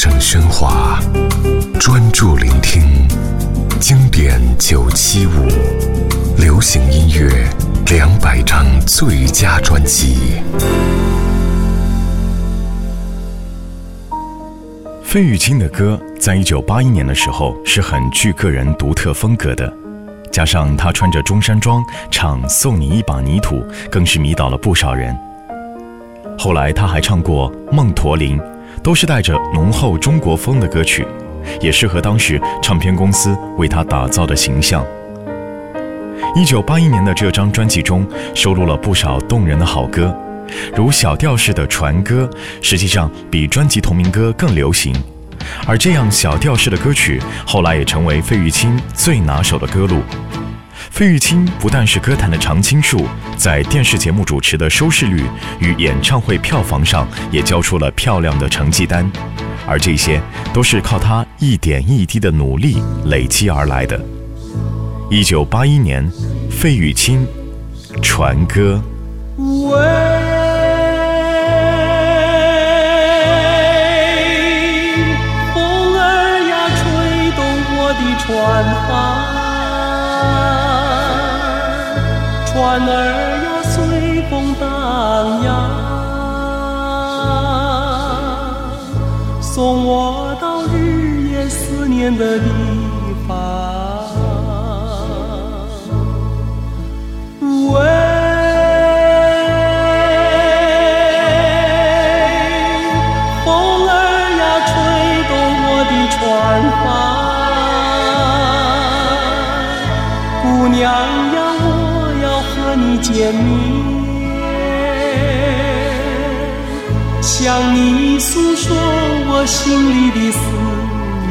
声喧哗，专注聆听经典九七五，流行音乐两百张最佳专辑。费玉清的歌在一九八一年的时候是很具个人独特风格的，加上他穿着中山装唱《送你一把泥土》，更是迷倒了不少人。后来他还唱过《梦驼铃》，都是带着浓厚中国风的歌曲，也适合当时唱片公司为他打造的形象。一九八一年的这张专辑中收录了不少动人的好歌，如小调式的船歌，实际上比专辑同名歌更流行。而这样小调式的歌曲，后来也成为费玉清最拿手的歌路。费玉清不但是歌坛的常青树，在电视节目主持的收视率与演唱会票房上也交出了漂亮的成绩单，而这些都是靠他一点一滴的努力累积而来的。一九八一年，费玉清《传歌》。船儿呀，随风荡漾，送我到日夜思念的地方。喂，风儿呀，吹动我的船帆，姑娘呀，见面，向你诉说我心里的思念。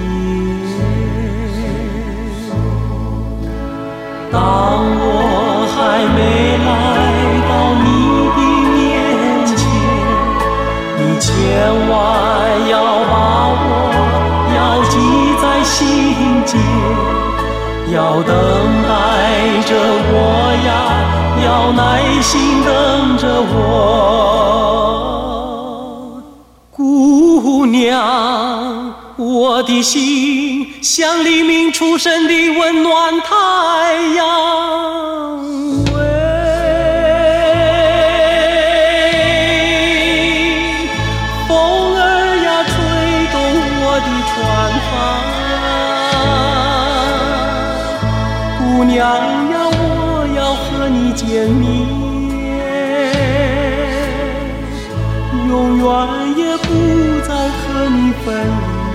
当我还没来到你的面前，你千万要把我要记在心间，要等待着我要耐心等着我，姑娘。我的心像黎明初升的温暖太阳。喂，风儿呀，吹动我的船帆，姑娘呀，我和你见面，永远也不再和你分离。